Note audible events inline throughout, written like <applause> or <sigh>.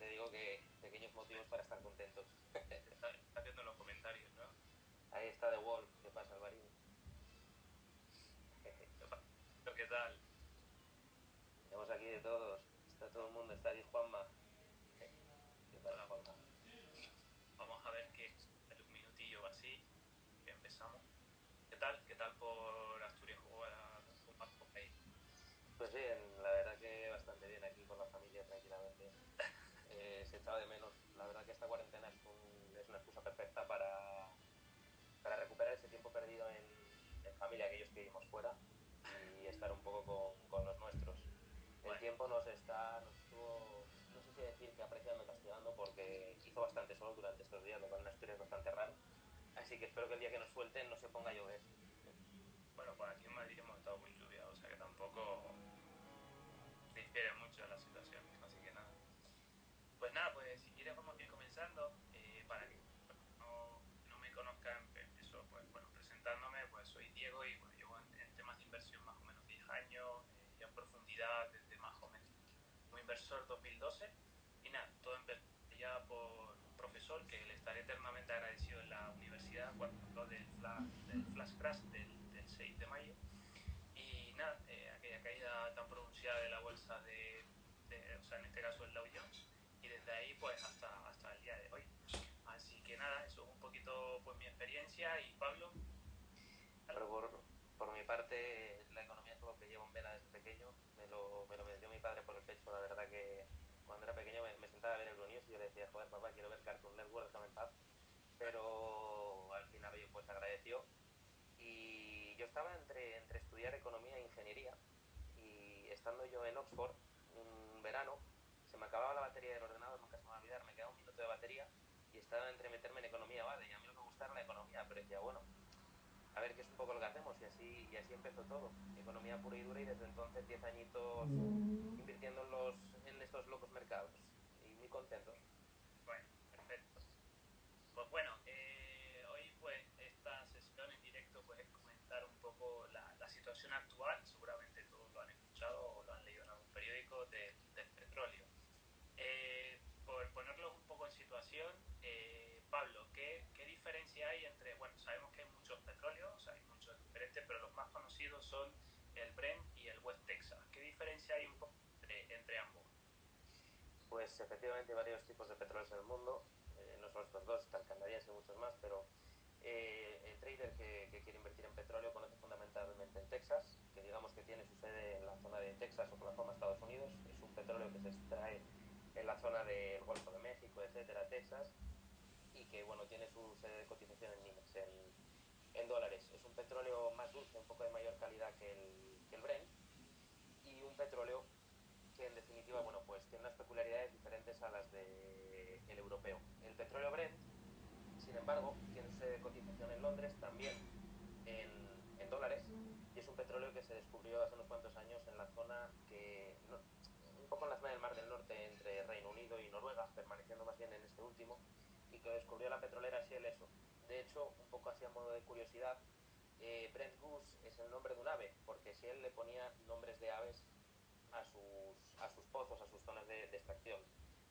te digo que pequeños motivos para estar contentos. Está, está viendo los comentarios, ¿no? Ahí está The Wolf. ¿Qué pasa, Alvarín? ¿Pero qué tal? Tenemos aquí de todos. Está todo el mundo. Está aquí Juanma. ¿Qué pasa, Juanma? Vamos a ver que en un minutillo así que empezamos. ¿Qué tal? ¿Qué tal por Asturias jugar con Marco Pay? Pues bien, la verdad que bastante bien aquí con la familia, tranquilamente. Eh, se echaba de menos. La verdad que esta cuarentena es, un- es una excusa perfecta para, para recuperar ese tiempo perdido en, en familia, aquellos que vivimos fuera, y estar un poco con, con los nuestros. El tiempo nos está, nos estuvo, no sé si decir que apreciando castigando, porque hizo bastante sol durante estos días, lo cual Asturias es bastante raro. Así que espero que el día que nos suelten no se ponga a llover. Bueno, pues aquí en Madrid hemos estado muy lluvia, o sea que tampoco difiere mucho la nada. Pues nada, pues si quieres vamos a ir comenzando. eh, para que no, me conozcan, empiezo pues bueno, presentándome, pues soy Diego y bueno, llevo en, temas de inversión más o menos 10 años, eh, y en profundidad desde más o menos como inversor 2012. Y nada, todo empezó ya por un profesor que le estaré eternamente agradecido en la universidad cuando habló del flash, del crash del, del 6 de mayo. Y nada, eh, aquella caída tan pronunciada de la bolsa de, o sea, en este caso el Dow Jones, y desde ahí pues hasta, hasta el día de hoy. Así que nada, eso es un poquito pues mi experiencia y Pablo, Pero por, por mi parte, la economía es algo que llevo en vena desde pequeño. Me lo, me lo metió mi padre por el pecho. La verdad que cuando era pequeño me, me sentaba a ver Euronews y yo le decía, joder, papá, quiero ver Cartoon Network, déjame en paz. Pero al final, oye, pues agradeció. Y yo estaba entre, entre estudiar economía e ingeniería. Y estando yo en Oxford, un verano, se me acababa la batería del ordenador, nunca se me va a olvidar, me quedaba un minuto de batería. Y estaba entre meterme en economía, vale, y a mí la economía, pero decía, bueno, a ver qué es un poco lo que hacemos y así, y así empezó todo. Economía pura y dura y desde entonces 10 añitos invirtiendo en, los, en estos locos mercados y muy contentos. Bueno, perfecto. Pues bueno, eh, hoy pues esta sesión en directo pues es comentar un poco la, la situación actual, seguramente todos lo han escuchado o lo han leído en algún periódico del, del petróleo. Eh, por ponerlos un poco en situación, eh, Pablo, ¿qué, ¿qué diferencia hay entre, bueno, sabemos que hay muchos petróleos, o sea, hay muchos diferentes, pero los más conocidos son el Brent y el West Texas. ¿Qué diferencia hay un poco entre, entre ambos? Pues efectivamente hay varios tipos de petróleos en el mundo, eh, no solo estos dos, está el canadiense y muchos más, pero eh, el trader que, que quiere invertir en petróleo conoce fundamentalmente en Texas, que digamos que tiene su sede en la zona de Texas, Oklahoma, Estados Unidos. Es un petróleo que se extrae en la zona del Golfo de México, etcétera, Texas, y que bueno tiene su sede de cotización en en, en dólares. Es un petróleo un poco de mayor calidad que el, que Brent, y un petróleo que en definitiva, bueno, pues tiene unas peculiaridades diferentes a las del el europeo. El petróleo Brent, sin embargo, tiene sede de cotización en Londres, también en, dólares, y es un petróleo que se descubrió hace unos cuantos años en la zona que, un poco en la zona del Mar del Norte, entre Reino Unido y Noruega, permaneciendo más bien en este último, y que descubrió la petrolera Shell eso. De hecho, un poco así a modo de curiosidad, eh, Brent Goose es el nombre de un ave, porque Shell le ponía nombres de aves a sus, a sus pozos, a sus zonas de, de extracción.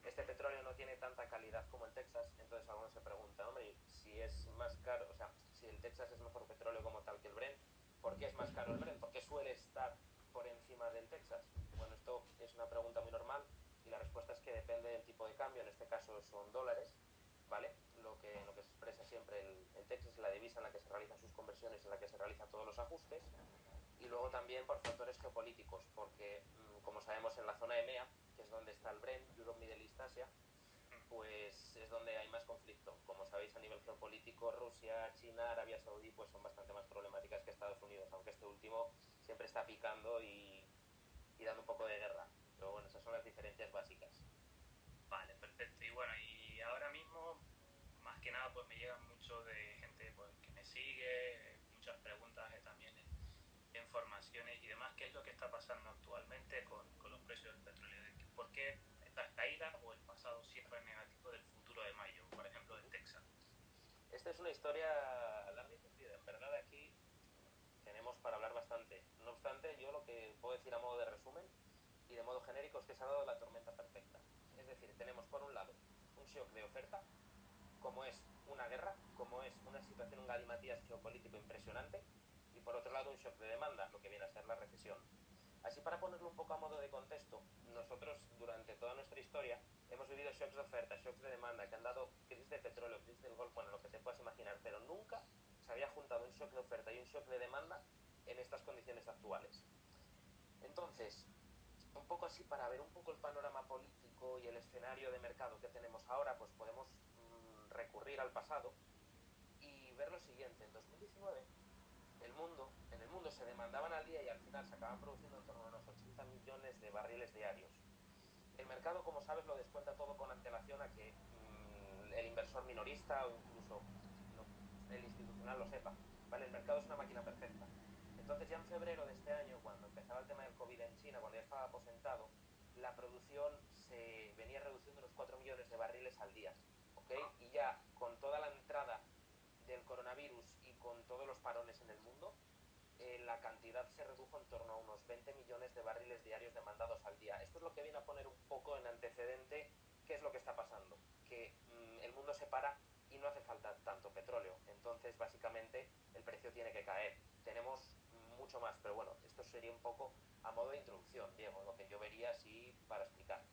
Este petróleo no tiene tanta calidad como el Texas, entonces algunos se preguntan, hombre, si es más caro, o sea, si el Texas es mejor petróleo como tal que el Brent, ¿por qué es más caro el Brent? ¿Por qué suele estar por encima del Texas? Bueno, esto es una pregunta muy normal y la respuesta es que depende del tipo de cambio, en este caso son dólares, ¿vale? Que, lo que se expresa siempre el, el Texas es la divisa en la que se realizan sus conversiones, en la que se realizan todos los ajustes, y luego también por factores geopolíticos, porque mm, como sabemos en la zona EMEA, que es donde está el Brent, Europe, Middle East, Asia, pues es donde hay más conflicto. Como sabéis a nivel geopolítico, Rusia, China, Arabia Saudí, pues son bastante más problemáticas que Estados Unidos, aunque este último siempre está picando y, y dando un poco de guerra. Pero bueno, esas son las diferencias básicas. Vale, perfecto. Y bueno, que nada pues me llegan mucho de gente pues, que me sigue, muchas preguntas eh, también en, en, formaciones y demás, qué es lo que está pasando actualmente con, con los precios del petróleo, por qué estas caídas o el pasado siempre negativo del futuro de mayo, por ejemplo de Texas. Esta es una historia larga y cumplida, en verdad aquí tenemos para hablar bastante. No obstante, yo lo que puedo decir a modo de resumen y de modo genérico es que se ha dado la tormenta perfecta. Es decir, tenemos por un lado un shock de oferta como es una guerra, como es una situación, un galimatías geopolítico impresionante, y por otro lado un shock de demanda, lo que viene a ser la recesión. Así para ponerlo un poco a modo de contexto, nosotros durante toda nuestra historia hemos vivido shocks de oferta, shocks de demanda, que han dado crisis de petróleo, crisis del golfo, bueno, lo que te puedas imaginar, pero nunca se había juntado un shock de oferta y un shock de demanda en estas condiciones actuales. Entonces, un poco así para ver un poco el panorama político y el escenario de mercado que tenemos ahora, pues podemos recurrir al pasado y ver lo siguiente. En 2019 el mundo, en el mundo se demandaban al día y al final se acaban produciendo en torno a unos 80 millones de barriles diarios. El mercado, como sabes, lo descuenta todo con antelación a que mmm, el inversor minorista o incluso el institucional lo sepa. ¿vale? El mercado es una máquina perfecta. Entonces ya en febrero de este año, cuando empezaba el tema del COVID en China, cuando ya estaba aposentado, la producción se venía reduciendo unos 4 millones de barriles al día. Y ya con toda la entrada del coronavirus y con todos los parones en el mundo, eh, la cantidad se redujo en torno a unos 20 millones de barriles diarios demandados al día. Esto es lo que viene a poner un poco en antecedente qué es lo que está pasando. Que mmm, el mundo se para y no hace falta tanto petróleo. Entonces, básicamente, el precio tiene que caer. Tenemos mucho más, pero bueno, esto sería un poco a modo de introducción, Diego, lo que yo vería así para explicar.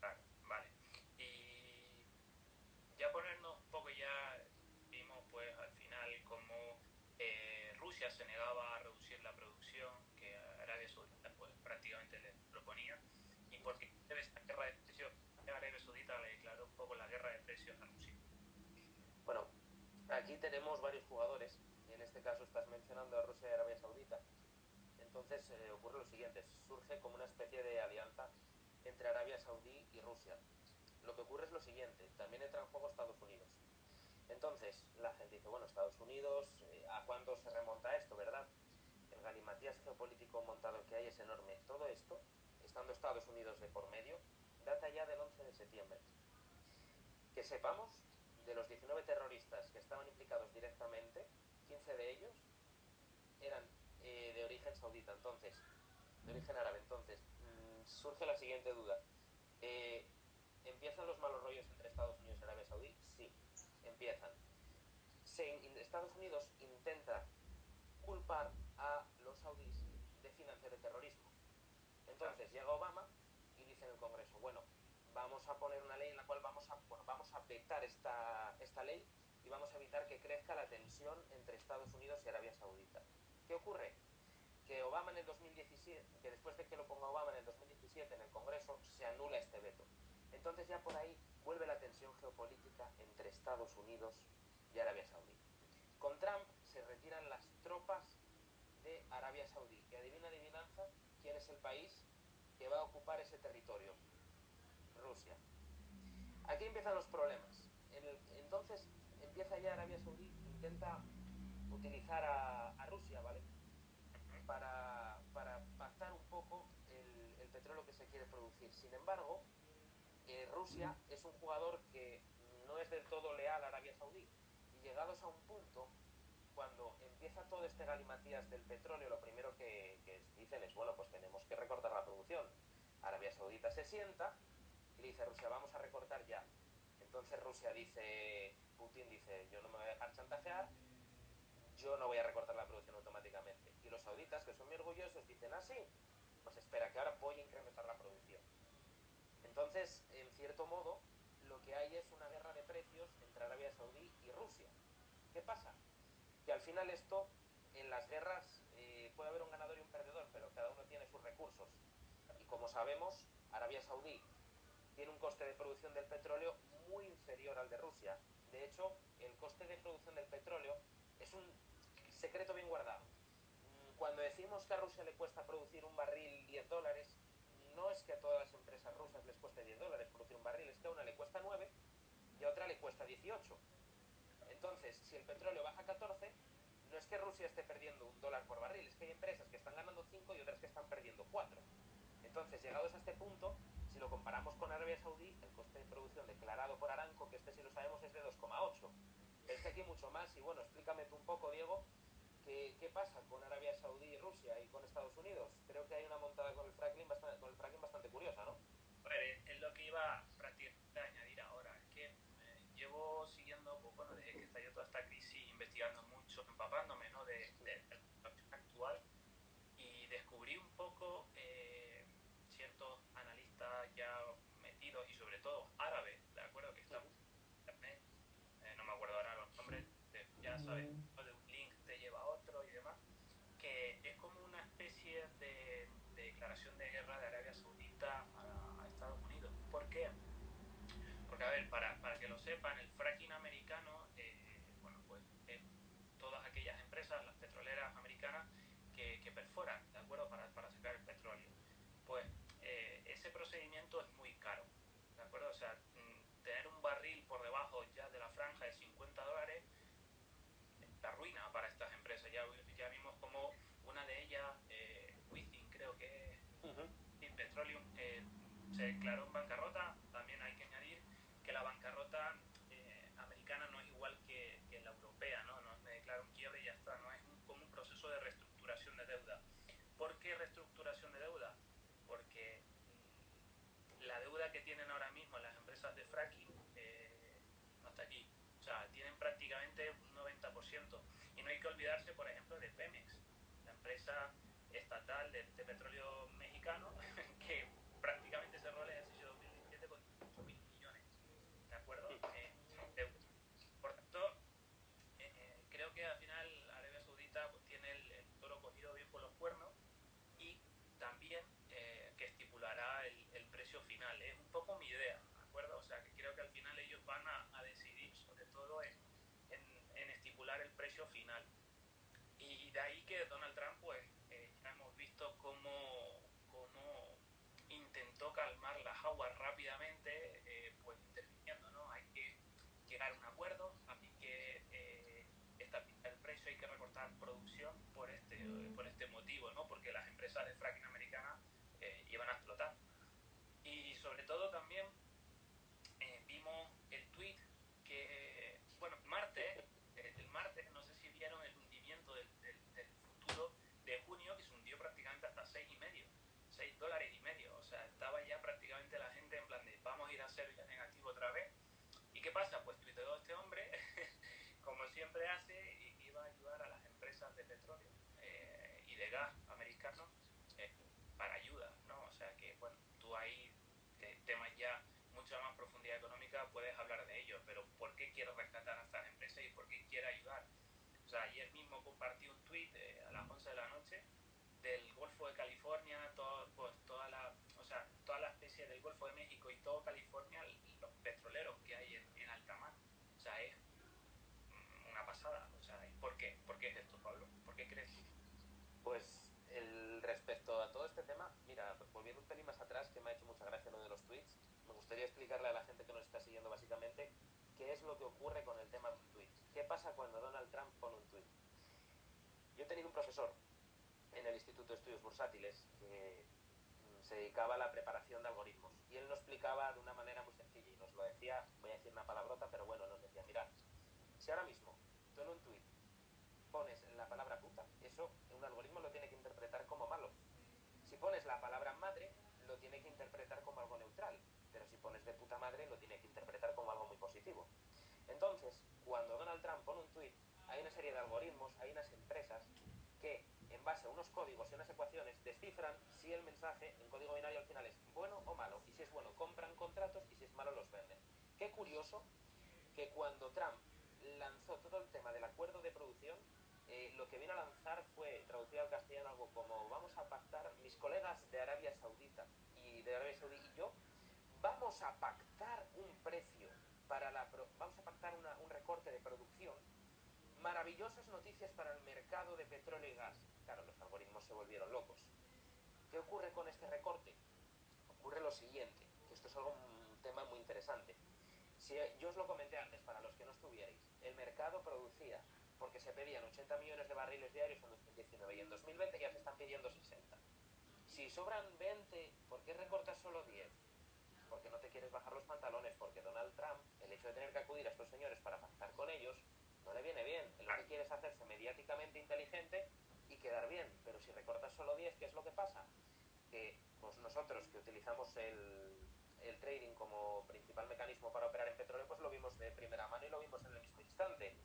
Vale, vale. Y ya ponernos un poco, ya vimos pues al final cómo eh, Rusia se negaba a reducir la producción que Arabia Saudita pues prácticamente le proponía y porque debe esta guerra de precios, Arabia Saudita le declaró un poco la guerra de precios a Rusia. Bueno, aquí tenemos varios jugadores y en este caso estás mencionando a Rusia y Arabia Saudita. Entonces eh, ocurre lo siguiente, surge como una especie de alianza entre Arabia Saudí y Rusia. Lo que ocurre es lo siguiente, también entra en juego Estados Unidos. Entonces la gente dice, bueno, Estados Unidos, eh, ¿a cuándo se remonta esto, verdad? El galimatías geopolítico montado que hay es enorme. Todo esto, estando Estados Unidos de por medio, data ya del 11 de septiembre. Que sepamos, de los 19 terroristas que estaban implicados directamente, 15 de ellos eran eh, de origen saudita, entonces, de origen árabe. Entonces, mmm, surge la siguiente duda. Eh, ¿Empiezan los malos rollos entre Estados Unidos y Arabia Saudí? Sí, empiezan. Estados Unidos intenta culpar a los saudíes de financiar el terrorismo. Entonces llega Obama y dice en el Congreso, bueno, vamos a poner una ley en la cual vamos a, vamos a vetar esta, esta ley y vamos a evitar que crezca la tensión entre Estados Unidos y Arabia Saudita. ¿Qué ocurre? Que Obama en el 2017, que después de que lo ponga Obama en el 2017 en el Congreso, se anula este veto. Entonces ya por ahí vuelve la tensión geopolítica entre Estados Unidos y Arabia Saudí. Con Trump se retiran las tropas de Arabia Saudí. Y adivina, adivinanza, ¿quién es el país que va a ocupar ese territorio? Aquí empiezan los problemas. Entonces empieza ya Arabia Saudí, intenta utilizar a, Rusia, ¿vale? Para, para, pactar un poco el, el, petróleo que se quiere producir. Sin embargo, eh, Rusia es un jugador que no es del todo leal a Arabia Saudí. Y llegados a un punto, cuando empieza todo este galimatías del petróleo, lo primero que, que dicen es, bueno, pues tenemos que recortar la producción. Arabia Saudita se sienta y le dice Rusia, vamos a recortar ya. Entonces Rusia dice, Putin dice, yo no me voy a dejar chantajear, yo no voy a recortar la producción automáticamente. Y los sauditas, que son muy orgullosos, dicen, ah, sí, pues espera, que ahora voy a incrementar la producción. Entonces, en cierto modo, lo que hay es una guerra de precios entre Arabia Saudí y Rusia. ¿Qué pasa? Que al final esto, en las guerras, eh, puede haber un ganador y un perdedor, pero cada uno tiene sus recursos. Y como sabemos, Arabia Saudí tiene un coste de producción del petróleo muy inferior al de Rusia. De hecho, el coste de producción del petróleo es un secreto bien guardado. Cuando decimos que a Rusia le cuesta producir un barril 10 dólares, no es que a todas las empresas rusas les cueste 10 dólares producir un barril, es que a una le cuesta 9 y a otra le cuesta 18. Entonces, si el petróleo baja a 14, no es que Rusia esté perdiendo un dólar por barril, es que hay empresas que están ganando 5 y otras que están perdiendo 4. Entonces, llegados a este punto, si lo comparamos con Arabia Saudí, el coste de producción declarado por Aramco, que este sí lo sabemos, es de 2,8. Es que aquí mucho demás. Y bueno, explícame tú un poco, Diego, qué, qué pasa con Arabia Saudí y Rusia y con Estados Unidos. Creo que hay una montada con el fracking bastante, curiosa, ¿no? Es lo que iba a añadir ahora. Es que eh, llevo siguiendo, pues, bueno, desde que estalló toda esta crisis, investigando mucho, empapándome, ¿no? De, de, de la situación actual y descubrí un poco eh, ciertos analistas ya metidos y sobre todo árabes, ¿de acuerdo? Que están en internet, eh, no me acuerdo ahora los nombres, de- ya sabes, de un link te lleva a otro y demás, que es como una especie de, de declaración de guerra de Arabia Saudita a, a Estados Unidos. ¿Por qué? Porque, a ver, para, para que lo sepan, el fracking americano, eh, bueno, pues es todas aquellas empresas, las petroleras americanas, que, que perforan, ¿de acuerdo? Para, para sacar el petróleo. Pues eh, ese procedimiento es muy caro, ¿de acuerdo? O sea, mm, tener un barril por debajo ya de la franja de 50 dólares la ruina para estas empresas. Ya, ya vimos como una de ellas, eh, Within creo que es, y Petroleum, eh, se declaró en bancarrota. También hay que añadir que la bancarrota eh, americana no es igual que, que la europea, ¿no? No me declaro un quiebre y ya está, no es un- como un proceso de reestructuración de deuda. ¿Por qué reestructuración de deuda? Porque mm, la deuda que tienen ahora mismo las empresas de fracking eh, no aquí. O sea, tienen prácticamente un 90%. Y no hay que olvidarse, por ejemplo, de Pemex, la empresa estatal de, de petróleo mexicano, <laughs> que prácticamente cerró el ejercicio 2017 con 8 mil millones. ¿De acuerdo? Eh, de- por tanto, eh, eh, creo que al final Arabia Saudita pues, tiene el, el toro cogido bien por los cuernos y también eh, que estipulará el, el precio final. Es un poco mi idea, ¿de acuerdo? O sea, que creo que al final ellos van a, a decidir sobre todo en, en- en estipular el precio final. Y de ahí que Donald Trump, pues, eh, ya hemos visto cómo, cómo intentó calmar las aguas rápidamente, eh, pues interviniendo, ¿no? Hay que llegar a un acuerdo, hay que eh, estabilizar el precio, hay que recortar producción por este, por este motivo, ¿no? Porque las empresas de fracking americanas eh, iban a explotar. Y sobre todo también eh, vimos el tweet que, bueno, martes, eh, el martes, no sé si vieron el hundimiento del, del- del futuro de junio, que se hundió prácticamente hasta 6 y medio, 6 dólares y medio. O sea, estaba ya prácticamente la gente en plan de vamos a ir a ser ya negativo otra vez. ¿Y qué pasa? Pues tuiteó este hombre, como siempre hace, y que iba a ayudar a las empresas de petróleo eh, y de gas americanos eh, para ayuda, ¿no? O sea que, bueno, tú ahí, de temas ya mucha más profundidad económica, puedes hablar de ello, pero ¿por qué quiere rescatar a estas empresas y por qué quiere ayudar? O sea, ayer mismo compartí un tweet eh, a las 11 de la noche del Golfo de California, todo, pues, toda la, o sea, toda la especie del Golfo de México y todo California, los petroleros que hay en, en alta mar. O sea, es mm, una pasada. O sea, ¿por qué? ¿Por qué es esto, Pablo? ¿Por qué crees tú? Pues el, respecto a todo este tema, mira, volviendo un pelín más atrás, que me ha hecho mucha gracia lo de los tweets, me gustaría explicarle a la gente que nos está siguiendo básicamente qué es lo que ocurre con el tema de un tweet. ¿Qué pasa cuando Donald Trump pone un tweet? Yo he tenido un profesor en el Instituto de Estudios Bursátiles que mm, se dedicaba a la preparación de algoritmos y él nos explicaba de una manera muy sencilla y nos lo decía, voy a decir una palabrota, pero bueno, nos decía, mirad, si ahora mismo tú en un tweet pones la palabra puta, eso un algoritmo lo tiene que interpretar como malo. Si pones la palabra madre, lo tiene que interpretar como algo neutral, pero si pones de puta madre, lo tiene que interpretar como algo muy positivo. Entonces, cuando Donald Trump pone un tweet, hay una serie de algoritmos, hay unas empresas que, en base a unos códigos y unas ecuaciones, descifran si el mensaje en código binario al final es bueno o malo, y si es bueno, compran contratos, y si es malo, los venden. Qué curioso que cuando Trump lanzó todo el tema del acuerdo de producción, lo que vino a lanzar fue, traducido al castellano, algo como vamos a pactar, mis colegas de Arabia Saudita y de Arabia Saudí y yo, vamos a pactar un precio para la vamos a pactar un recorte de producción maravillosas noticias para el mercado de petróleo y gas claro los algoritmos se volvieron locos. ¿qué ocurre con este recorte? ocurre lo siguiente que esto es algo un tema muy interesante. Si yo os lo comenté antes para los que no estuvierais el mercado producía porque se pedían 80 millones de barriles diarios en 2019 y en 2020 ya se están pidiendo 60 si sobran 20 ¿por qué recortas solo 10? porque no te quieres bajar los pantalones, porque Donald Trump, el hecho de tener que acudir a estos señores para pactar con ellos, no le viene bien. Lo que quiere es hacerse mediáticamente inteligente y quedar bien. Pero si recortas solo 10, ¿qué es lo que pasa? Que pues nosotros que utilizamos el, el trading como principal mecanismo para operar en petróleo, pues lo vimos de primera mano y lo vimos en el mismo instante.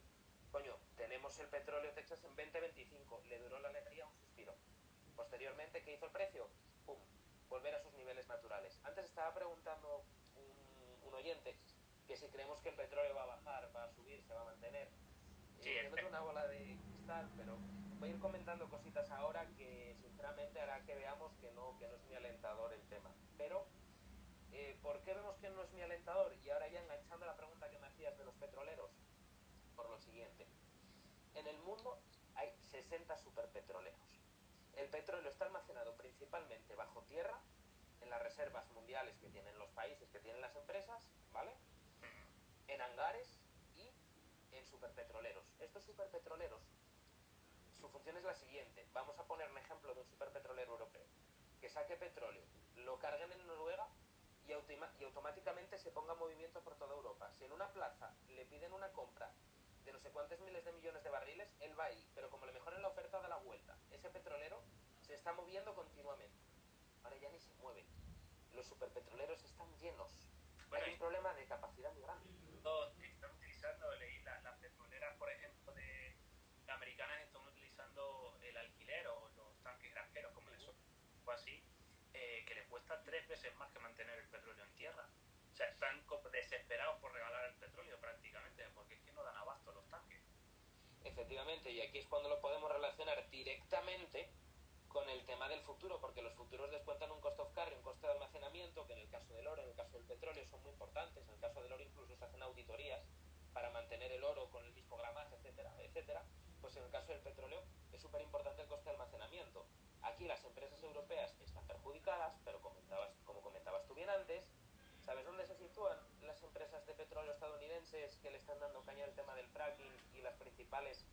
Coño, tenemos el petróleo Texas en 2025, le duró la alegría un suspiro. Posteriormente, ¿qué hizo el precio? ¡Pum! Volver a sus niveles naturales. Antes estaba preguntando un, un oyente que si creemos que el petróleo va a bajar, va a subir, se va a mantener. Sí, eh, yo tengo una bola de cristal, pero voy a ir comentando cositas ahora que sinceramente hará que veamos que no, que no es muy alentador el tema. Pero, eh, ¿por qué vemos que no es muy alentador? Y ahora ya enganchando la pregunta que me hacías de los petroleros. En el mundo hay 60 superpetroleros. El petróleo está almacenado principalmente bajo tierra, en las reservas mundiales que tienen los países, que tienen las empresas, ¿vale? En hangares y en superpetroleros. Estos superpetroleros, su función es la siguiente. Vamos a poner un ejemplo de un superpetrolero europeo. Que saque petróleo, lo carguen en Noruega y, y automáticamente se ponga en movimiento por toda Europa. Si en una plaza le piden una compra sé cuántos miles de millones de barriles, él va ahí, pero como le mejoren la oferta da la vuelta. Ese petrolero se está moviendo continuamente. Ahora ya ni se mueve. Los superpetroleros están llenos. Bueno, Hay un problema de capacidad muy grande. están utilizando, leí la- las petroleras, por ejemplo, de americanas están utilizando el alquiler o los tanques granjeros, como les o así, eh, que les cuesta tres veces más que mantener el petróleo en tierra. O sea, están desesperados por regalar el petróleo prácticamente, porque es que no dan abasto los tanques. Efectivamente, y aquí es cuando lo podemos relacionar directamente con el tema del futuro, porque los futuros descuentan un cost of carry, un coste de almacenamiento, que en el caso del oro, en el caso del petróleo son muy importantes, en el caso del oro incluso se hacen auditorías para mantener el oro con el mismo gramaje, etcétera, etcétera, pues en el caso del petróleo es súper importante el coste de almacenamiento. Aquí las empresas europeas están perjudicadas, pero comentabas, como comentabas tú bien antes, ¿sabes dónde se sitúan las empresas de petróleo estadounidenses que le están dando caña al tema del fracking y las principales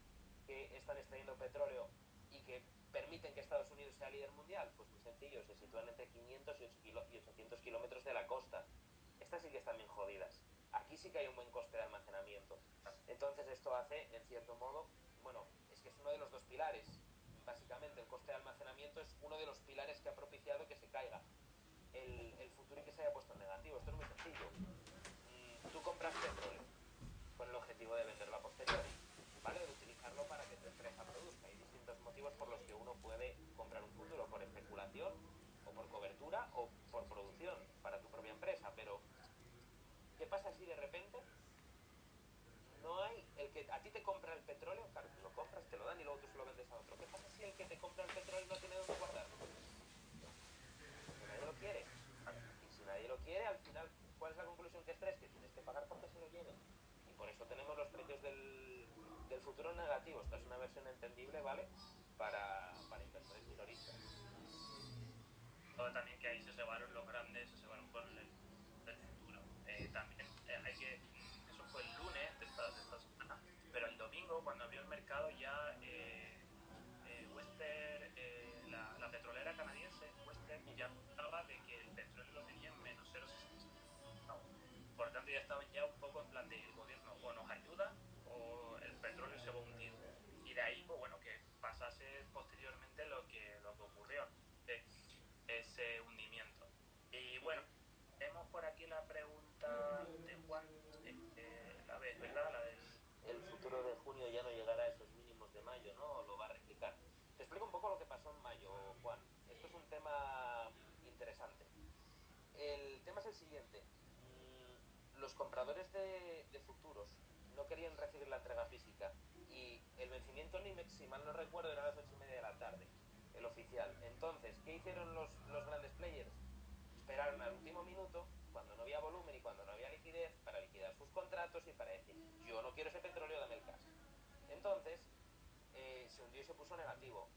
que están extrayendo petróleo y que permiten que Estados Unidos sea líder mundial? Pues muy sencillo, se sitúan entre 500 y 8 kilo- y 800 kilómetros de la costa. Estas sí que están bien jodidas. Aquí sí que hay un buen coste de almacenamiento. Entonces esto hace, en cierto modo, bueno, es que es uno de los dos pilares. Básicamente el coste de almacenamiento es uno de los pilares que ha propiciado que se caiga el, el futuro y que se haya puesto en negativo. Esto es muy sencillo. Mm, Tú compras petróleo con el objetivo de venderlo a posteriori, ¿vale? Utilizarlo para que tu empresa produzca. Hay distintos motivos por los que uno puede comprar un futuro, por especulación, o por cobertura, o por producción para tu propia empresa. Pero, ¿qué pasa si de repente no hay el que a ti te compra el petróleo? Claro, tú lo compras, te lo dan y luego tú se lo vendes a otro. ¿Qué pasa si el que te compra el petróleo no tiene dónde guardarlo? Que nadie lo quiere. Y si nadie lo quiere, al final, ¿cuál es la conclusión que extraes? Que tienes que pagar porque se lo lleven. Y por eso tenemos los precios del, del futuro negativos. Esta es una versión entendible, ¿vale? Para, para inversores minoristas. Todo también que ahí se cebaron los grandes, se cebaron con el, el futuro. Eh, también eh, hay que, eso fue el lunes de esta, de esta semana, pero el domingo cuando abrió el mercado ya eh, eh, Western, eh, la, la petrolera canadiense, Western, ya hablaba de que el petróleo lo tenía en menos 0,65. Por tanto ya estaban ya un poco en plan de el gobierno o nos ayuda o el petróleo se va a hundir. Y de ahí, pues bueno, que pasase posteriormente lo que, lo que ocurrió. Eh, ese hundimiento. Y bueno, vemos por aquí la pregunta de Juan, la vez, ¿verdad? La del... el futuro de junio ya no llegará a esos mínimos de mayo, ¿no? ¿O lo va a replicar? Te explico un poco lo que pasó en mayo, Juan. Esto es un tema interesante. El tema es el siguiente. Los compradores de, de futuros no querían recibir la entrega física y el vencimiento en IMEX, si mal no recuerdo, era a las ocho y media de la tarde, el oficial. Entonces, ¿qué hicieron los, los grandes players? Esperaron al último minuto, cuando no había volumen y cuando no había liquidez, para liquidar sus contratos y para decir, yo no quiero ese petróleo, dame el cash. Entonces, eh, se hundió y se puso negativo.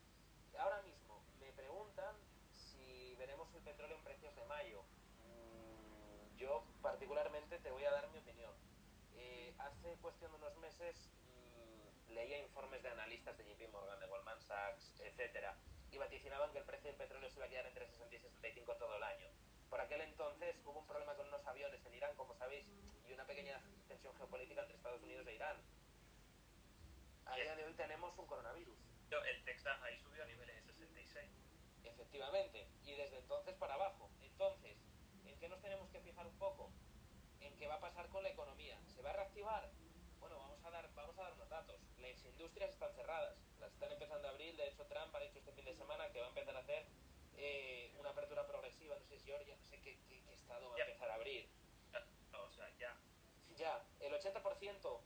Ahora mismo me preguntan si veremos el petróleo en precios de mayo. Mm, yo particularmente te voy a dar mi opinión. Eh, hace cuestión de unos meses mm, leía informes de analistas de JP Morgan, de Goldman Sachs, etcétera, y vaticinaban que el precio del petróleo se iba a quedar entre 60 y 65 todo el año. Por aquel entonces hubo un problema con unos aviones en Irán, como sabéis, y una pequeña tensión geopolítica entre Estados Unidos e Irán. a día de hoy tenemos un coronavirus. El Texas ahí subió a niveles de 66. Efectivamente, y desde entonces para abajo. Entonces, ¿en qué nos tenemos que fijar un poco? En qué va a pasar con la economía. ¿Se va a reactivar? Bueno, vamos a dar, vamos a dar unos datos. Las industrias están cerradas, las están empezando a abrir. De hecho, Trump ha dicho este fin de semana que va a empezar a hacer eh, una apertura progresiva. No sé si Georgia, no sé qué, qué, qué estado va a empezar a abrir. O sea, ya. Ya, el 80%,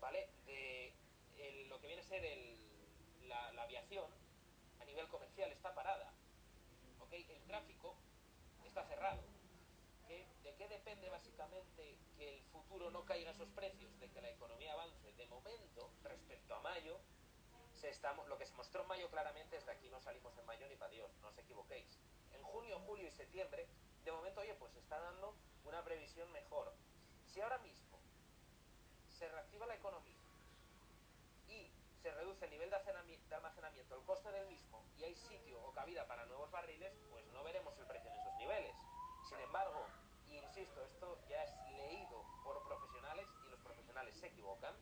¿vale? De el- lo que viene a ser el, la, la aviación a nivel comercial está parada. ¿Ok? El tráfico está cerrado. ¿Qué- ¿De qué depende básicamente que el futuro no caiga esos precios? De que la economía avance. De momento, respecto a mayo, lo que se mostró en mayo claramente es de aquí no salimos en mayo ni para Dios, no os equivoquéis. En junio, julio y septiembre, de momento, oye, pues se está dando una previsión mejor. Si ahora mismo se reactiva la economía y se reduce el nivel de almacenami- de almacenamiento, el coste del mismo, y hay sitio o cabida para nuevos barriles, pues no veremos el precio en esos niveles. Sin embargo, insisto, esto ya es leído por profesionales y los profesionales se equivocan,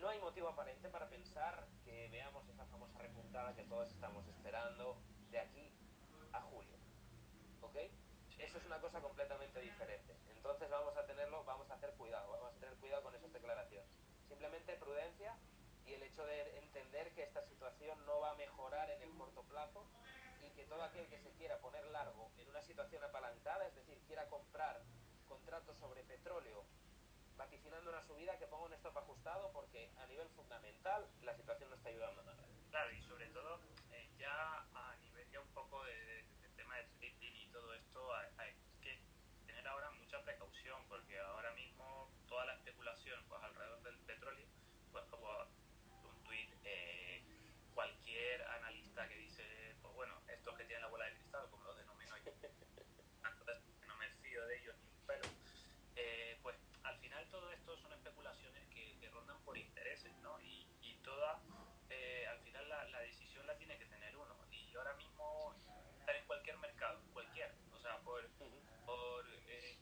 no hay motivo aparente para pensar veamos esa famosa repuntada que todos estamos esperando de aquí a julio. ¿Ok? Eso es una cosa completamente diferente. Entonces vamos a tenerlo, vamos a hacer cuidado, vamos a tener cuidado con esas declaraciones. Simplemente prudencia y el hecho de entender que esta situación no va a mejorar en el corto plazo y que todo aquel que se quiera poner largo en una situación apalancada, es decir, quiera comprar contratos sobre petróleo vaticinando una subida que ponga un stop ajustado porque a nivel fundamental la situación no está ayudando nada. Claro, y sobre todo, eh, ya a nivel ya un poco de, de- del tema de trading y todo esto, hay, hay que tener ahora mucha precaución, porque ahora mismo toda la especulación pues alrededor del petróleo, pues como un tuit, eh, cualquier analista que dice, pues bueno, estos que tienen la bola de cristal, como los denomino yo, entonces no me fío de ellos ni un pelo, eh, pues al final todo esto son especulaciones que, que rondan por intereses, ¿no? Y, y toda, eh, al final la, la decisión la tiene que tener uno. Y ahora mismo estar en cualquier mercado, cualquier, o sea, por, por eh,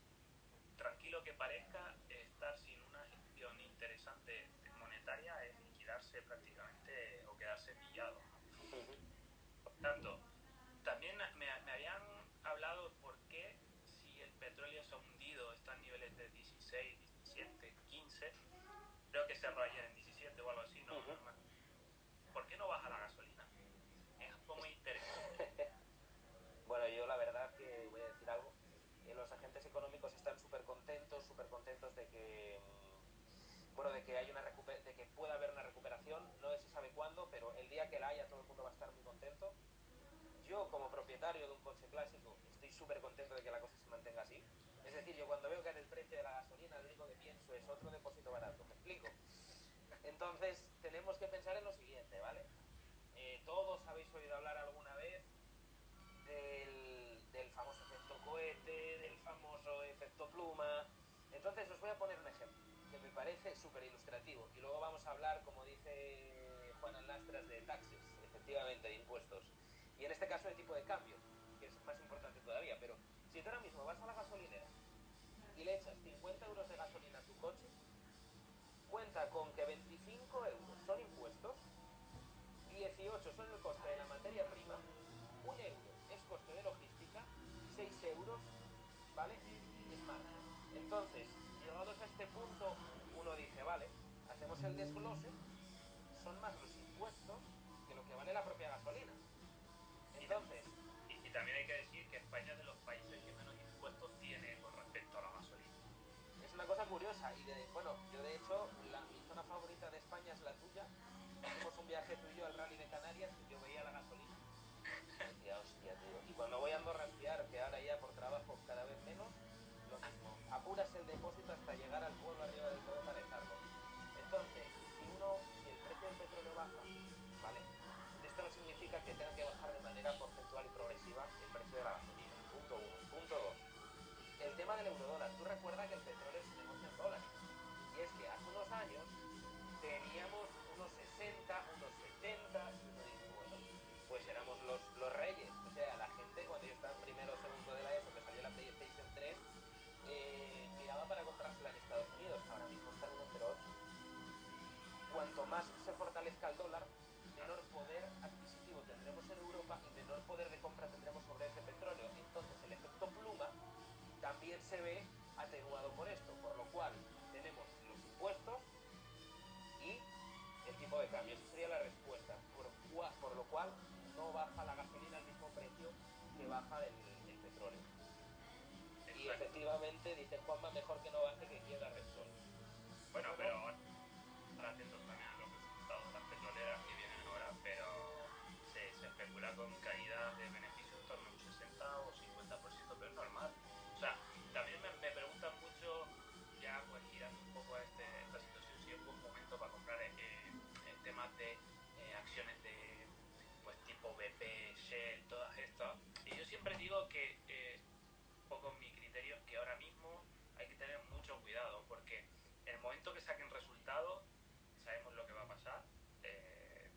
tranquilo que parezca, estar sin una gestión interesante monetaria es liquidarse prácticamente o quedarse pillado. Por tanto, también me, me habían hablado por qué si el petróleo se ha hundido, está en niveles de 16, 17, 15, creo que cerró ayer en 17 o algo así, ¿no? Ujú. ¿Por qué no baja la gasolina? Es algo muy interesante. Bueno, yo la verdad que voy a decir algo. eh, los agentes económicos están súper contentos, súper contentos de que mm, bueno, de que hay una de que pueda haber una recuperación, no se sabe cuándo, pero el día que la haya todo el mundo va a estar muy contento. Yo como propietario de un coche clásico estoy súper contento de que la cosa se mantenga así. Es decir, yo cuando veo que en el precio de la gasolina lo único que pienso es otro depósito barato, ¿me explico? Entonces tenemos que pensar en lo siguiente, ¿vale? Eh, todos habéis oído hablar alguna vez del, famoso efecto cohete, del famoso efecto pluma. Entonces os voy a poner un ejemplo parece súper ilustrativo y luego vamos a hablar, como dice Juan Alastras, de taxes, efectivamente, de impuestos. Y en este caso de tipo de cambio, que es más importante todavía. Pero si tú ahora mismo vas a la gasolinera y le echas 50 euros de gasolina a tu coche, cuenta con que 25 euros son impuestos, 18 son el coste de la materia prima, 1 euro es coste de logística, 6 euros, ¿vale? Es margen. Entonces, llegados a este punto, vale, hacemos el desglose, son más los impuestos que lo que vale la propia gasolina. Entonces, Y, y también hay que decir que España es de los países que menos impuestos tiene con respecto a la gasolina. es una cosa curiosa y de, bueno, yo de hecho, la, mi zona favorita de España es la tuya. Hicimos un viaje tú y yo al rally de Canarias y yo veía la gasolina. Y decía, hostia, tío. Y cuando voy a Andorra a que ahora ya por trabajo cada vez menos, lo mismo. Apuras el depósito hasta llegar al pueblo arriba del todo porcentual y progresiva el precio de la gasolina. Punto uno. Punto dos. El tema del eurodólar. Tú recuerda que el petróleo se negocia en dólares. Y es que hace unos años teníamos unos 60, unos 70, y uno dice, bueno, pues éramos los, los reyes. O sea, la gente cuando yo estaba en primero o segundo de la ESO, que salió la PlayStation 3, eh, miraba para comprársela en Estados Unidos. Ahora mismo está en 1,08. Cuanto más se fortalezca el dólar, menor poder Europa y menor poder de compra tendremos sobre ese petróleo. Entonces el efecto pluma también se ve atenuado por esto, por lo cual tenemos los impuestos y el tipo de cambio. Esa sería la respuesta, por, por lo cual no baja la gasolina al mismo precio que baja el, el petróleo. Y efectivamente, dice Juanma, mejor que no baje que quiera Repsol. Bueno, pero con caídas de beneficios en torno a un 60 o 50%, pero es normal. O sea, también me, me preguntan mucho, ya pues girando un poco a este, esta situación, si es buen momento para comprar eh, temas de eh, acciones de pues tipo BP, Shell, todas estas. Y yo siempre digo que eh, un poco mi criterio es que ahora mismo hay que tener mucho cuidado, porque en el momento que saquen resultados, sabemos lo que va a pasar. Eh,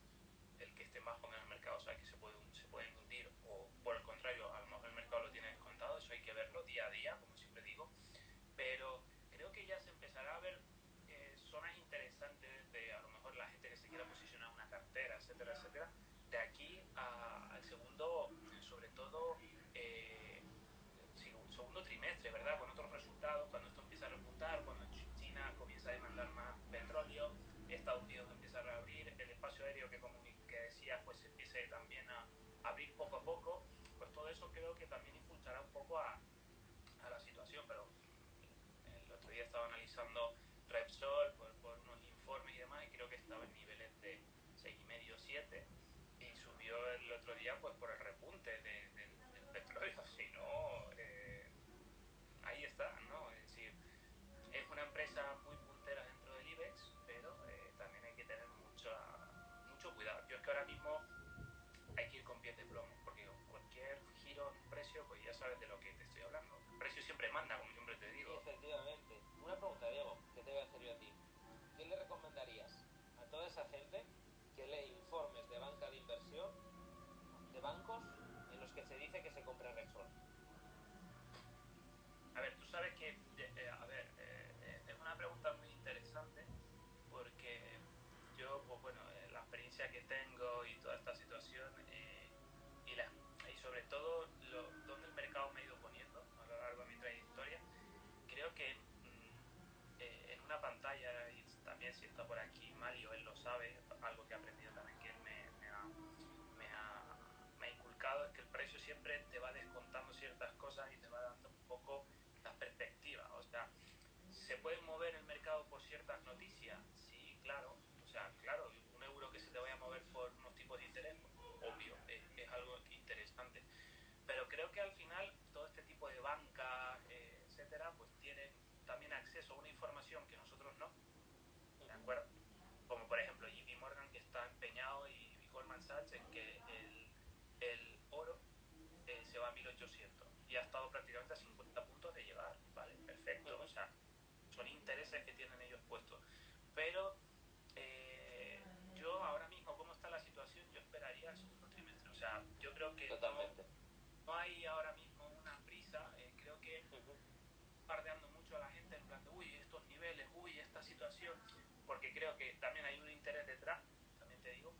el que esté más con el mercado sabe que se, puede, se pueden hundir, o por el contrario, a lo mejor el mercado lo tiene descontado, eso hay que verlo día a día, como siempre digo. Pero creo que ya se empezará a ver eh, zonas interesantes de a lo mejor la gente que se quiera posicionar una cartera, etcétera, etcétera. De aquí a, al segundo, sobre todo, eh, segundo trimestre, ¿verdad? Con otros resultados, cuando esto empieza a repuntar, cuando China comienza a demandar más petróleo, Estados Unidos empieza a reabrir, el espacio aéreo que, como que decía, pues empiece también a abrir poco a poco, pues todo eso creo que también impulsará un poco a, a la situación, pero el otro día estaba analizando Repsol por, por unos informes y demás, y creo que estaba en niveles de 6,5, 7, y subió el otro día pues por el repunte de, de, del petróleo, si no... Eh, ahí está, ¿no? Es decir, es una empresa muy puntera dentro del IBEX, pero eh, también hay que tener mucho, mucho cuidado. Yo es que ahora mismo hay que ir con pies de plomo, porque cualquier giro en precio, pues ya sabes de lo que te estoy hablando. El precio siempre manda, como siempre te digo. Sí, efectivamente. Una pregunta, Diego, que te voy a hacer yo a ti. ¿Qué le recomendarías a toda esa gente que lee informes de banca de inversión de bancos en los que se dice que se compra Repsol? A ver, tú sabes experiencia que tengo y toda esta situación y, la, y sobre todo lo, donde el mercado me ha ido poniendo a lo largo de mi trayectoria, creo que mm, en una pantalla, y también si está por aquí Mario, él lo sabe, algo que he aprendido también que él me, me, ha, me, ha, me ha inculcado, es que el precio siempre te va descontando ciertas cosas y te va dando un poco la perspectiva. O sea, ¿se puede mover el mercado por ciertas noticias? Sí, claro. O sea, claro, un euro que se te vaya a mover por unos tipos de interés, obvio, es, es algo interesante. Pero creo que al final todo este tipo de banca, eh, etcétera, pues tienen también acceso a una información que nosotros no. ¿De acuerdo? Como por ejemplo JP Morgan que está empeñado y, y Goldman Sachs en que el, el oro eh, se va a 1800 y ha estado prácticamente a 50 puntos de llegar, ¿vale? Perfecto, o sea, son intereses que tienen ellos puestos. Pero eh, yo ahora mismo, ¿cómo está la situación? Yo esperaría el segundo trimestre, o sea, yo creo que no, no hay ahora mismo una prisa, eh, creo que Ujú. pardeando mucho a la gente en plan de, uy, estos niveles, uy, esta situación, porque creo que también hay un interés detrás, también te digo,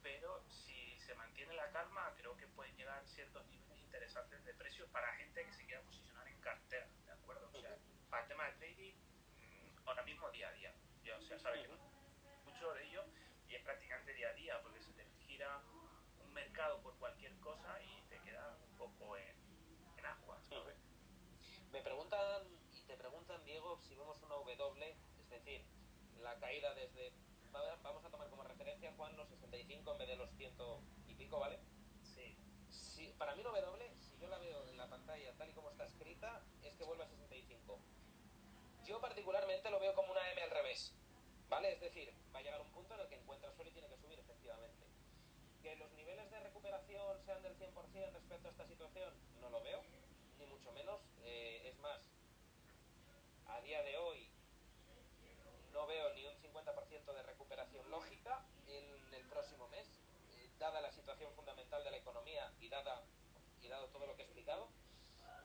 pero si se mantiene la calma, creo que pueden llegar ciertos niveles interesantes de precios para gente que se quiera posicionar en cartera, ¿de acuerdo? O sea, para el tema de trading, mm, ahora mismo día a día, ya, o sea, sabes que mucho de ello y es prácticamente día a día, porque se te gira un mercado por cualquier cosa y te queda un poco en, en agua, ¿sabes? Me preguntan, y te preguntan, Diego, si vemos una W, es decir, la caída desde, va- vamos a tomar como referencia, Juan, los 65 en vez de los 100 y pico, ¿vale? Sí. Si, para mí W, si yo la veo en la pantalla tal y como está escrita, es que vuelve a 65. Yo particularmente lo veo como una M al revés, ¿vale? Es decir, va a llegar un punto en el que encuentra suelo y tiene que subir, efectivamente. Que los niveles de recuperación sean del 100% respecto a esta situación, no lo veo, ni mucho menos. Eh, es más, a día de hoy no veo ni un 50% de recuperación lógica en el próximo mes, eh, dada la situación fundamental de la economía y, dada, y dado todo lo que he explicado.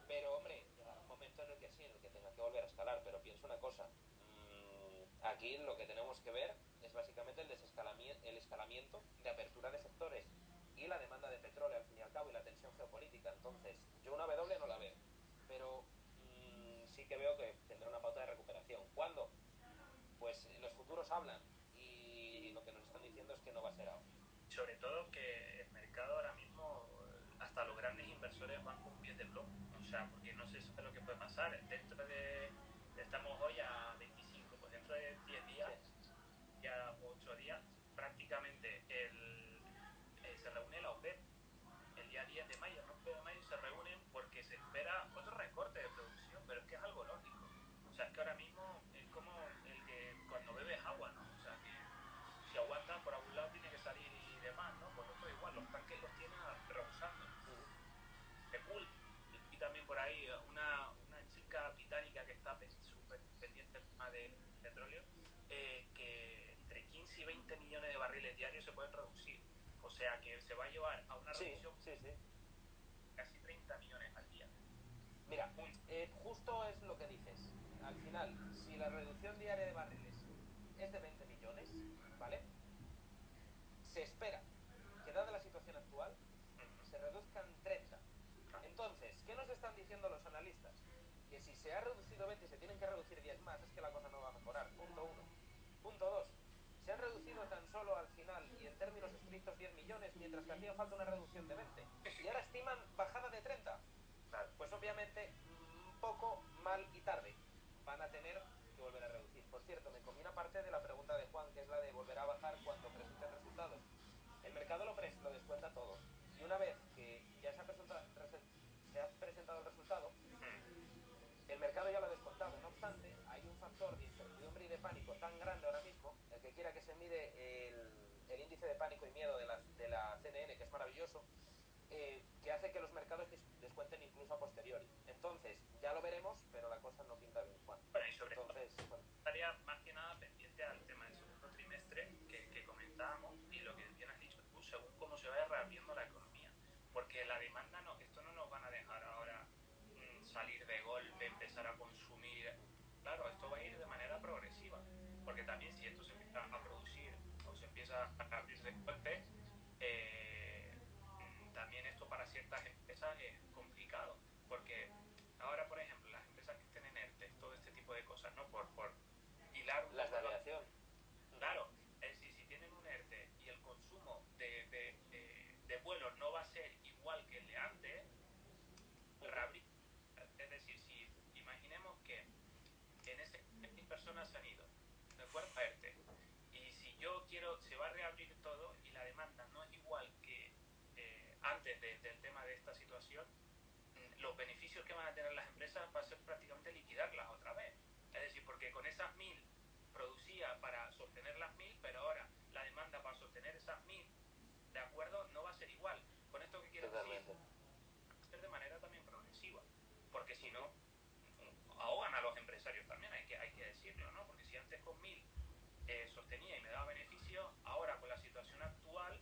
Pero, hombre, llegará un momento en el que sí, en el que tenga que volver a escalar. Pero pienso una cosa, mm, aquí lo que tenemos que ver es básicamente el desescalamiento, el escalamiento de apertura de sectores y la demanda de petróleo al fin y al cabo y la tensión geopolítica. Entonces, yo una W no la veo, pero mmm, sí que veo que tendrá una pauta de recuperación. ¿Cuándo? Futuros hablan y lo que nos están diciendo es que no va a ser ahora. Sobre todo que el mercado ahora mismo, hasta los grandes inversores van con pies de plomo. O sea, porque no sé lo que puede pasar. Dentro de. Estamos hoy a 25, pues dentro de 10 días, ya 8 días, prácticamente el, eh, se reúne la OPEP. El día 10 de mayo, el 9 de mayo se reúnen porque se espera otro recorte de producción, pero es que es algo lógico. O sea, es que ahora mismo entre 15 y 20 millones de barriles diarios se pueden reducir. O sea que se va a llevar a una reducción sí, sí. casi 30 millones al día. Mira, eh, justo es lo que dices. Al final, si la reducción diaria de barriles es de 20 millones, ¿vale? Se espera que dada la situación actual se reduzcan 30. Entonces, ¿qué nos están diciendo los analistas? Que si se ha reducido 20 y se tienen que reducir 10 más, es que la cosa no va a mejorar. Punto 1. Punto 2. Se han reducido tan solo al final y en términos estrictos 10 millones, mientras que hacía falta una reducción de 20. Y ahora estiman bajada de 30. Claro. Pues obviamente, un poco mal y tarde van a tener que volver a reducir. Por cierto, me comí una parte de la pregunta de Juan, que es la de volver a bajar cuando presenten resultados. El mercado lo, lo descuenta todo. Y una vez que ya se ha, presenta- rese- se ha presentado el resultado, el mercado ya lo ha descontado. No obstante, hay un factor de incertidumbre y de pánico tan grande ahora mismo, el que quiera que se mire el índice de pánico y miedo de la, de la CNN, que es maravilloso, eh, que hace que los mercados descuenten incluso a posteriori. Entonces, ya lo veremos, pero la cosa no pinta bien, Juan. Bueno, y sobre todo Entonces, bueno, estaría más que nada pendiente al tema del segundo trimestre que, que comentábamos y lo que bien has dicho tú, según cómo se vaya reabriendo la economía. Porque la demanda, no, esto no nos van a dejar ahora mm, salir de golpe, empezar a consumir. Claro, esto va a ir de manera progresiva. Porque también si esto se empieza a empieza a eh, también esto para ciertas empresas es complicado. Porque ahora, por ejemplo, las empresas que estén en ERTE, todo este tipo de cosas, ¿no? Por, por hilar la- aviación. Claro, es decir, si tienen un ERTE y el consumo de, de, de, de vuelos no va a ser igual que el de antes. Es decir, si imaginemos que en ese 100 personas se han ido, de acuerdo a ERTE, quiero, se va a reabrir todo y la demanda no es igual que eh, antes de- del tema de esta situación, mm, los beneficios que van a tener las empresas va a ser prácticamente liquidarlas otra vez. Es decir, porque con esas mil producía para sostener las mil, pero ahora la demanda para sostener esas mil, ¿de acuerdo? No va a ser igual. Con esto que quiero decir, Totalmente. ser de manera también progresiva, porque si no, mm, ahogan a los empresarios también, hay que, hay que decirlo, ¿no? Porque si antes con mil eh, sostenía y me daba beneficio, ahora con la situación actual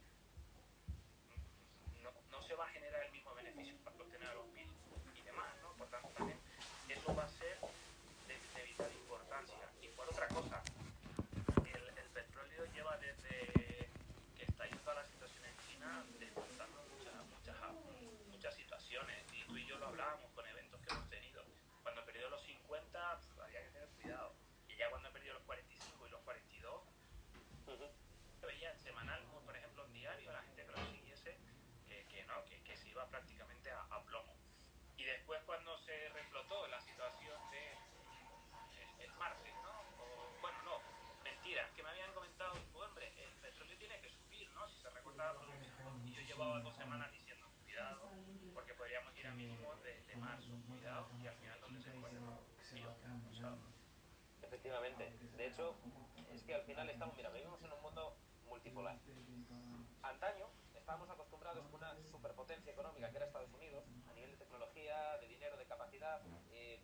mm, no, no se va a generar el mismo beneficio para sostener a los mil y demás, ¿no? Por tanto, también va a ser de, vital importancia. Y por otra cosa, el, petróleo lleva desde que estalló toda la situación en China desmontando muchas, muchas, muchas situaciones. Y tú y yo lo hablábamos con eventos que hemos tenido. Cuando perdió los 50, pf, había que tener cuidado. Y ya cuando perdió los 45 y los 42, Ujú. se veía en semanal, pues, por ejemplo, en diario, la gente que lo siguiese, que, que no, que, que se iba prácticamente a, a. Y después cuando se reflotó la situación de el, el martes, ¿no? Bueno, no, mentira, que me habían comentado, pues, hombre, el petróleo tiene que subir, ¿no? Si se recorta la producción. Y yo llevaba dos semanas diciendo, cuidado, porque podríamos ir a mínimos de, de marzo, cuidado, y al final donde se fue. O sea, Efectivamente. De hecho, es que al final estamos, mira, vivimos en un mundo multipolar. Antaño estábamos acostumbrados con una superpotencia económica que era Estados Unidos, de dinero, de capacidad, eh,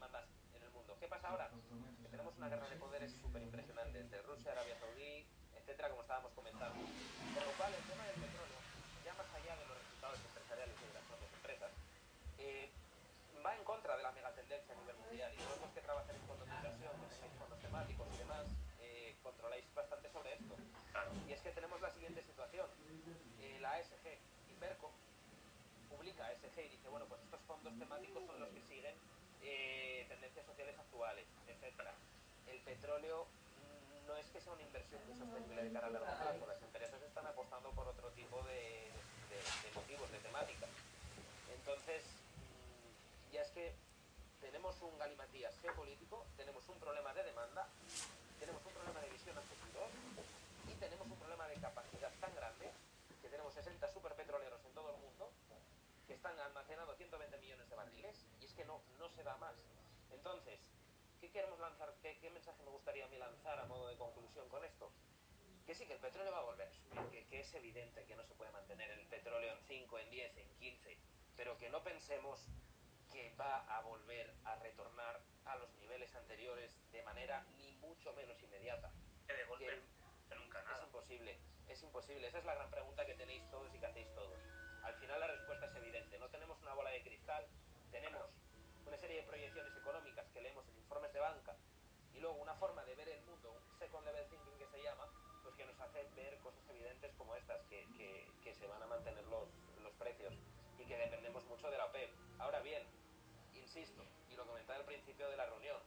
mandas en el mundo. ¿Qué pasa ahora? Tenemos una guerra de poderes súper impresionante entre Rusia, Arabia Saudí, etcétera, como estábamos comentando. Con lo cual, el tema del petróleo, ya más allá de los resultados empresariales y de las propias empresas, eh, va en contra de la megatendencia a nivel mundial. Y vosotros que trabajáis en fondos de inversión, que tenéis fondos temáticos y demás, eh, controláis bastante sobre esto. Y es que tenemos la siguiente situación. Eh, la ASG, Iberco, publica SG y dice, bueno, pues estos fondos temáticos son los que siguen eh, tendencias sociales actuales, etcétera. El petróleo mm, no es que sea una inversión muy sostenible de cara a largo plazo, las empresas están apostando por otro tipo de, de, de motivos, de temáticas. Entonces, mm, ya es que tenemos un galimatías geopolítico, tenemos un problema de demanda, tenemos un problema de visión y tenemos un problema de capacidad tan grande que tenemos 60 superpetroleros en todo el mundo que están almacenando 120 millones de barriles y es que no, no se da más. Entonces, ¿qué queremos lanzar? ¿Qué, ¿Qué, mensaje me gustaría a mí lanzar a modo de conclusión con esto? Que sí, que el petróleo va a volver a subir, que, que es evidente que no se puede mantener el petróleo en 5, en 10, en 15, pero que no pensemos que va a volver a retornar a los niveles anteriores de manera ni mucho menos inmediata. Que de golpe, que nunca nada. Es imposible, es imposible. Esa es la gran pregunta que tenéis todos y que hacéis todos. Al final la respuesta es evidente. No tenemos una bola de cristal, tenemos una serie de proyecciones económicas que leemos en informes de banca y luego una forma de ver el mundo, un second level thinking que se llama, pues que nos hace ver cosas evidentes como estas, que, se van a mantener los, los precios y que dependemos mucho de la OPEP. Ahora bien, insisto, y lo comentaba al principio de la reunión,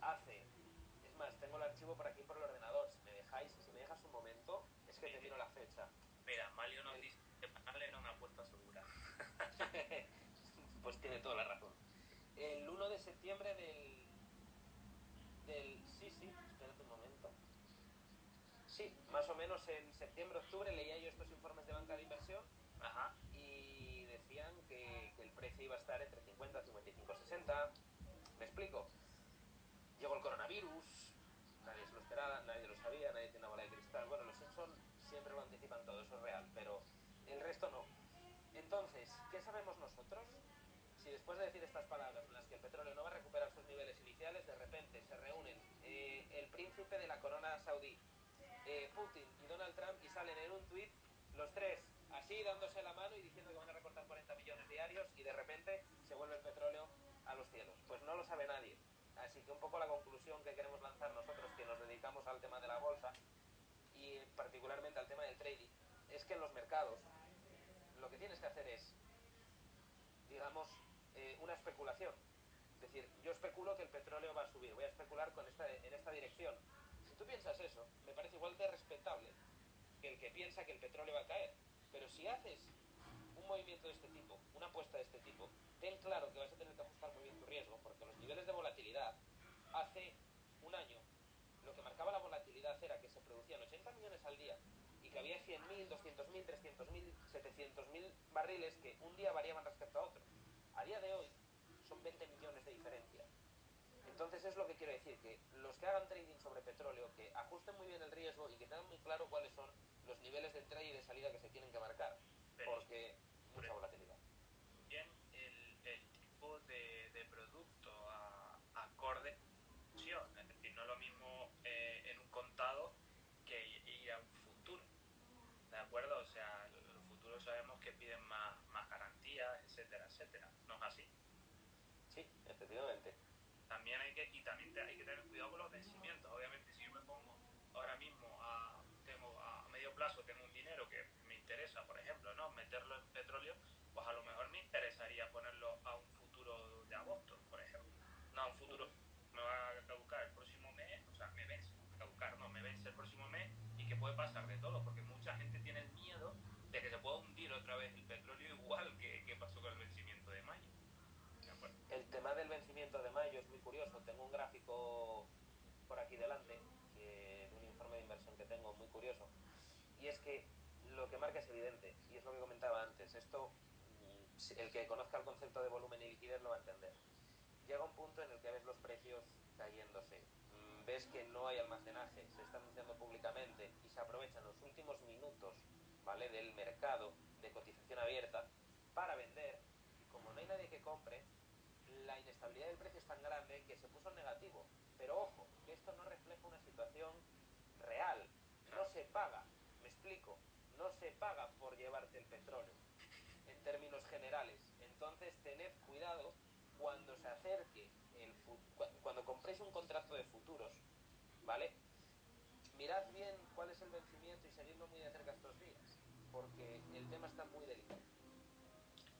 hace, es más, tengo el archivo por aquí por el ordenador, si me dejáis, si me dejas un momento, es que te miro la fecha. Mira, Mario nos dice que pagarle era una apuesta segura. <laughs> pues tiene toda la razón. El 1 de septiembre del... del sí, sí, espérate un momento. Sí, más o menos en septiembre, octubre leía yo estos informes de banca de inversión Ajá. y decían que, que, el precio iba a estar entre 50, 55, 60. ¿Me explico? Llegó el coronavirus, nadie se lo esperaba, nadie lo sabía, nadie tiene una bola de cristal. Bueno, los Simpson siempre lo anticipan todo, eso es real, pero. Entonces, ¿qué sabemos nosotros? Si después de decir estas palabras en las que el petróleo no va a recuperar sus niveles iniciales, de repente se reúnen eh, el príncipe de la corona saudí, eh, Putin y Donald Trump y salen en un tuit los tres así dándose la mano y diciendo que van a recortar 40 millones diarios y de repente se vuelve el petróleo a los cielos. Pues no lo sabe nadie. Así que un poco la conclusión que queremos lanzar nosotros que nos dedicamos al tema de la bolsa y particularmente al tema del trading es que en los mercados tienes que hacer es, digamos, eh, una especulación. Es decir, yo especulo que el petróleo va a subir, voy a especular con esta, en esta dirección. Si tú piensas eso, me parece igual de respetable que el que piensa que el petróleo va a caer. Pero si haces un movimiento de este tipo, una apuesta de este tipo, ten claro que vas a tener que ajustar muy bien tu riesgo, porque los niveles de volatilidad hace un año lo que marcaba la volatilidad era que se producían 80 millones al día y que había 100.000, 200.000, 300.000, 700.000 barriles que un día variaban respecto a otro. A día de hoy son 20 millones de diferencia. Entonces es lo que quiero decir, que los que hagan trading sobre petróleo, que ajusten muy bien el riesgo y que tengan muy claro cuáles son los niveles de entrada y de salida que se tienen que marcar, Pero, porque mucha volatilidad. Bien, el, el tipo de, de producto a, acorde es decir, no es lo mismo eh, en un contado que ir a un futuro, ¿de acuerdo? O sea, los futuros sabemos que piden más, más garantías, etcétera, ¿no es así? Sí, efectivamente. También hay que, y también te, hay que tener cuidado con los vencimientos, obviamente si yo me pongo ahora mismo a, tengo, a medio plazo, tengo un dinero que me interesa, por ejemplo, ¿no? Meterlo en petróleo, pues a lo mejor me interesaría ponerlo a un futuro de agosto, por ejemplo, no a un futuro me va a caducar el próximo mes, o sea, me vence, caducar, no, me vence el próximo mes y que puede pasar de todo, porque mucha gente tiene el miedo de que se pueda hundir otra vez el petróleo igual que, que pasó con el vencimiento de mayo. ¿De el tema vencimiento de mayo es muy curioso, tengo un gráfico por aquí delante, que, un informe de inversión que tengo muy curioso, y es que lo que marca es evidente, y es lo que comentaba antes, esto, el que conozca el concepto de volumen y liquidez lo va a entender llega un punto en el que ves los precios cayéndose, ves que no hay almacenaje, se está anunciando públicamente y se aprovechan los últimos minutos ¿vale? del mercado de cotización abierta para vender y como no hay nadie que compre, la inestabilidad del precio es tan grande que se puso en negativo. Pero ojo, que esto no refleja una situación real, no se paga, me explico, no se paga por llevarte el petróleo en términos generales. Entonces tened cuidado cuando se acerque, el cuando compréis un contrato de futuros, ¿vale? Mirad bien cuál es el vencimiento y seguidlo muy de cerca estos días, porque el tema está muy delicado.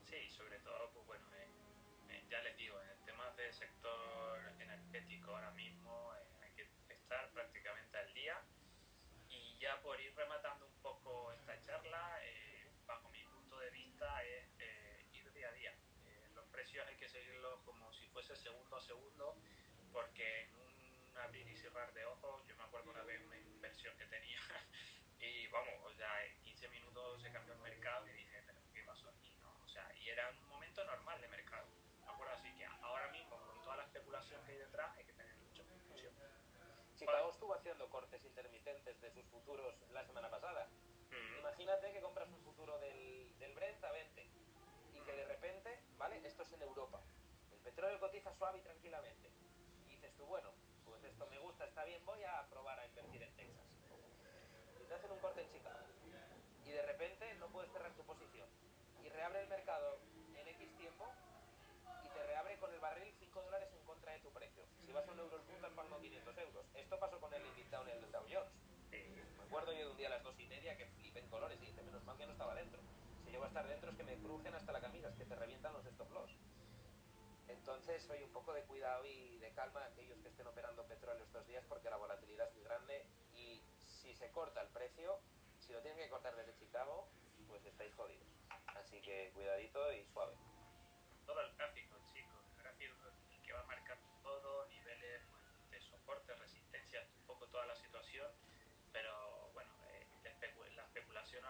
Sí, sobre todo, ya les digo, en el tema del sector energético ahora mismo eh, hay que estar prácticamente al día. Y ya por ir rematando un poco esta charla, eh, bajo mi punto de vista es eh, ir día a día. Eh, los precios hay que seguirlos como si fuese segundo a segundo, porque en un abrir y cerrar de ojos, yo me acuerdo una vez una inversión que tenía <laughs> y vamos, o sea, en 15 minutos se cambió el mercado y dije, pero ¿qué pasó aquí? No, o sea, y era un momento normal de mercado. ¿De acuerdo? Así que ahora mismo, con toda la especulación que hay detrás, hay que tener mucha precaución. Chicago estuvo haciendo cortes intermitentes de sus futuros la semana pasada. Mm, Imagínate que compras un futuro del, del Brent a 20 y que de repente, ¿vale? Esto es en Europa. El petróleo cotiza suave y tranquilamente. Y dices tú, bueno, pues esto me gusta, está bien, voy a probar a invertir en Texas. Y te hacen un corte en Chicago. Y de repente no puedes cerrar tu posición. Y reabre el mercado en X tiempo y te reabre con el barril 5 dólares en contra de tu precio. Si vas a un euro el punto, has pagado 500 euros. Esto pasó con el Limit Down en el Dow Jones. Me acuerdo yo de un día a las dos y media que flipé en colores y dije, menos mal que no estaba dentro. Si llego a estar dentro es que me crujen hasta la camisa, es que te revientan los stop loss. Entonces, oye, un poco de cuidado y de calma aquellos que estén operando petróleo estos días porque la volatilidad es muy grande y si se corta el precio, si lo tienen que cortar desde Chicago, pues estáis jodidos. Así que cuidadito y suave. todo el gráfico, chicos. El gráfico el que va a marcar todo, niveles pues, de soporte, resistencia, un poco toda la situación. Pero bueno, eh, la, especu- la especulación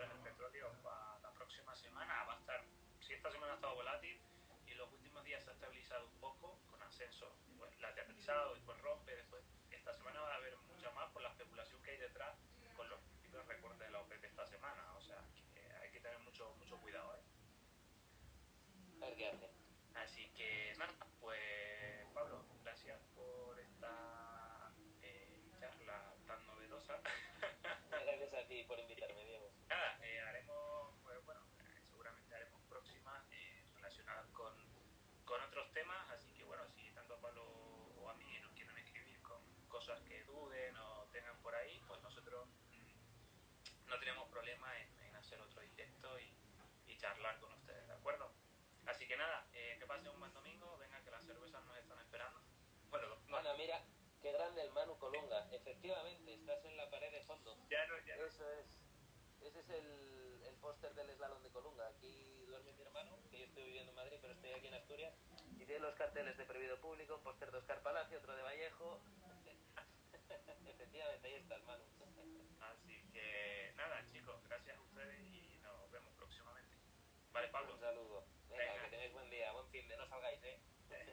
detrás del petróleo para la próxima semana va a estar. Si esta semana ha estado volátil y los últimos días se ha estabilizado un poco con ascenso, pues lateralizado, después rompe, después. Esta semana va a haber mucha más por la especulación que hay detrás con los posibles recortes de la OPEP esta semana. O sea, hay que tener mucho, mucho cuidado, ¿eh? Cosas que duden o tengan por ahí, pues nosotros mm, no tenemos problema en, en hacer otro directo y, y charlar con ustedes, ¿de acuerdo? Así que nada, eh, que pasen un buen domingo, venga que las cervezas nos están esperando. <laughs> Bueno, Bueno, mira, qué grande el Manu Colunga. Efectivamente, estás en la pared de fondo. ya no, ya no. Eso es. Ese es el, el póster del slalom de Colunga. Aquí duerme mi hermano, que yo estoy viviendo en Madrid, pero estoy aquí en Asturias. Y tiene los carteles de Prohibido Público, un póster de Oscar Palacio, otro de Vallejo. Efectivamente, ahí está. Así que nada, chicos, gracias a ustedes y nos vemos próximamente. Vale, Pablo. Un saludo. Venga, Venga. que tengáis buen día, buen fin de no salgáis, eh.